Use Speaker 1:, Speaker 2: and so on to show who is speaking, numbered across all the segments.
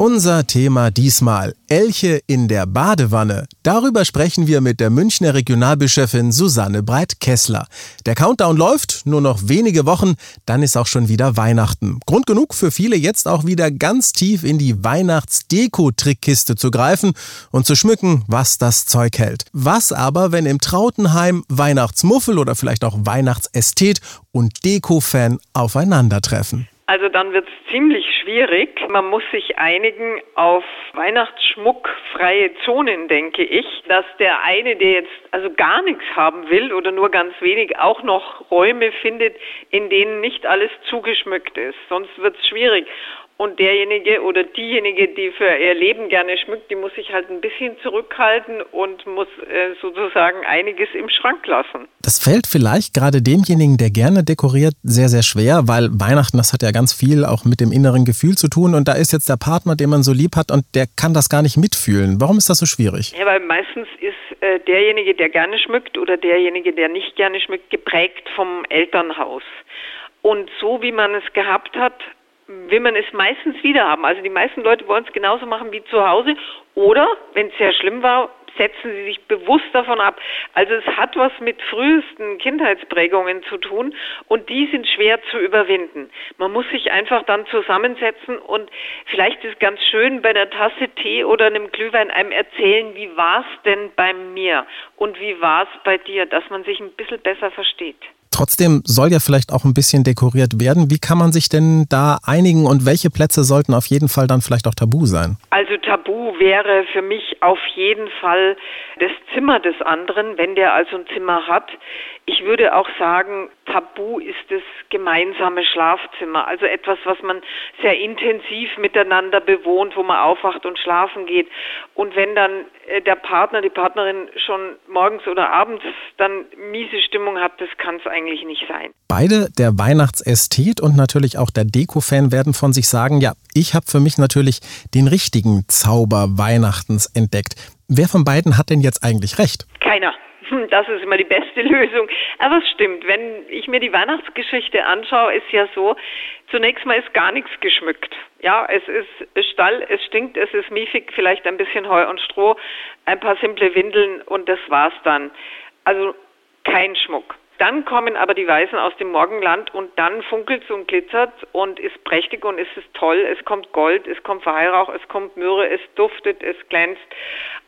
Speaker 1: Unser Thema diesmal Elche in der Badewanne. Darüber sprechen wir mit der Münchner Regionalbischöfin Susanne Breit-Kessler. Der Countdown läuft, nur noch wenige Wochen, dann ist auch schon wieder Weihnachten. Grund genug für viele jetzt auch wieder ganz tief in die Weihnachtsdeko-Trickkiste zu greifen und zu schmücken, was das Zeug hält. Was aber, wenn im Trautenheim Weihnachtsmuffel oder vielleicht auch Weihnachtsästhet und Deko-Fan aufeinandertreffen?
Speaker 2: Also dann wird es ziemlich schwierig. Man muss sich einigen auf Weihnachtsschmuckfreie Zonen, denke ich, dass der eine, der jetzt also gar nichts haben will oder nur ganz wenig, auch noch Räume findet, in denen nicht alles zugeschmückt ist. Sonst wird es schwierig. Und derjenige oder diejenige, die für ihr Leben gerne schmückt, die muss sich halt ein bisschen zurückhalten und muss äh, sozusagen einiges im Schrank lassen.
Speaker 1: Das fällt vielleicht gerade demjenigen, der gerne dekoriert, sehr, sehr schwer, weil Weihnachten, das hat ja ganz viel auch mit dem inneren Gefühl zu tun. Und da ist jetzt der Partner, den man so lieb hat und der kann das gar nicht mitfühlen. Warum ist das so schwierig?
Speaker 2: Ja, weil meistens ist äh, derjenige, der gerne schmückt oder derjenige, der nicht gerne schmückt, geprägt vom Elternhaus. Und so wie man es gehabt hat, will man es meistens wieder haben. Also die meisten Leute wollen es genauso machen wie zu Hause. Oder, wenn es sehr schlimm war, setzen sie sich bewusst davon ab. Also es hat was mit frühesten Kindheitsprägungen zu tun und die sind schwer zu überwinden. Man muss sich einfach dann zusammensetzen und vielleicht ist ganz schön bei einer Tasse Tee oder einem Glühwein einem erzählen, wie war es denn bei mir und wie war es bei dir, dass man sich ein bisschen besser versteht.
Speaker 1: Trotzdem soll ja vielleicht auch ein bisschen dekoriert werden. Wie kann man sich denn da einigen und welche Plätze sollten auf jeden Fall dann vielleicht auch tabu sein?
Speaker 2: Also tabu wäre für mich auf jeden Fall das Zimmer des anderen, wenn der also ein Zimmer hat. Ich würde auch sagen, tabu ist das gemeinsame Schlafzimmer. Also etwas, was man sehr intensiv miteinander bewohnt, wo man aufwacht und schlafen geht. Und wenn dann äh, der Partner, die Partnerin schon morgens oder abends dann miese Stimmung hat, das kann es eigentlich nicht sein.
Speaker 1: Beide, der Weihnachtsästhet und natürlich auch der Deko-Fan, werden von sich sagen, ja, ich habe für mich natürlich den richtigen Zauber Weihnachtens entdeckt. Wer von beiden hat denn jetzt eigentlich recht?
Speaker 2: Keiner. Das ist immer die beste Lösung. Aber es stimmt, wenn ich mir die Weihnachtsgeschichte anschaue, ist ja so, zunächst mal ist gar nichts geschmückt. Ja, es ist Stall, es stinkt, es ist miefig, vielleicht ein bisschen Heu und Stroh, ein paar simple Windeln und das war's dann. Also kein Schmuck. Dann kommen aber die Weißen aus dem Morgenland und dann funkelt und glitzert und ist prächtig und es ist toll. Es kommt Gold, es kommt Weihrauch, es kommt Myrrhe, es duftet, es glänzt.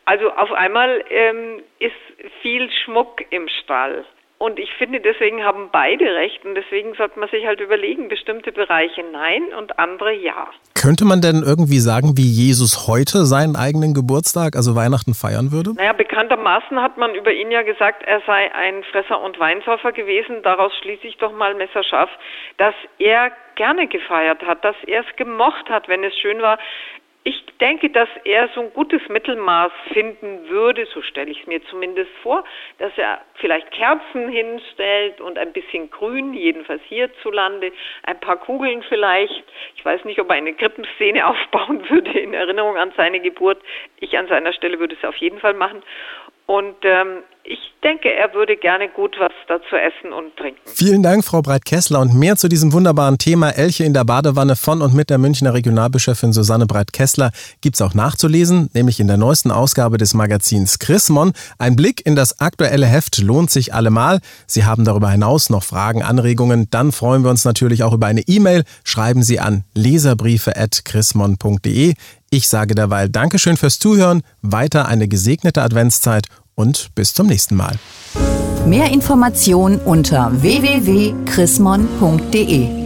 Speaker 2: Also auf einmal ähm, ist viel Schmuck im Stall. Und ich finde, deswegen haben beide recht und deswegen sollte man sich halt überlegen, bestimmte Bereiche nein und andere ja.
Speaker 1: Könnte man denn irgendwie sagen, wie Jesus heute seinen eigenen Geburtstag, also Weihnachten, feiern würde?
Speaker 2: Naja, bekanntermaßen hat man über ihn ja gesagt, er sei ein Fresser und Weinsäufer gewesen. Daraus schließe ich doch mal messerscharf, dass er gerne gefeiert hat, dass er es gemocht hat, wenn es schön war. Ich denke, dass er so ein gutes Mittelmaß finden würde, so stelle ich es mir zumindest vor, dass er vielleicht Kerzen hinstellt und ein bisschen Grün, jedenfalls hierzulande, ein paar Kugeln vielleicht. Ich weiß nicht, ob er eine Krippenszene aufbauen würde in Erinnerung an seine Geburt. Ich an seiner Stelle würde es auf jeden Fall machen. Und ähm, ich denke, er würde gerne gut was dazu essen und trinken.
Speaker 1: Vielen Dank, Frau Breit-Kessler. Und mehr zu diesem wunderbaren Thema Elche in der Badewanne von und mit der Münchner Regionalbischöfin Susanne Breit-Kessler gibt es auch nachzulesen, nämlich in der neuesten Ausgabe des Magazins Chrismon. Ein Blick in das aktuelle Heft lohnt sich allemal. Sie haben darüber hinaus noch Fragen, Anregungen. Dann freuen wir uns natürlich auch über eine E-Mail. Schreiben Sie an leserbriefe.chrismon.de. Ich sage derweil Dankeschön fürs Zuhören, weiter eine gesegnete Adventszeit und bis zum nächsten Mal.
Speaker 3: Mehr Informationen unter www.chrismon.de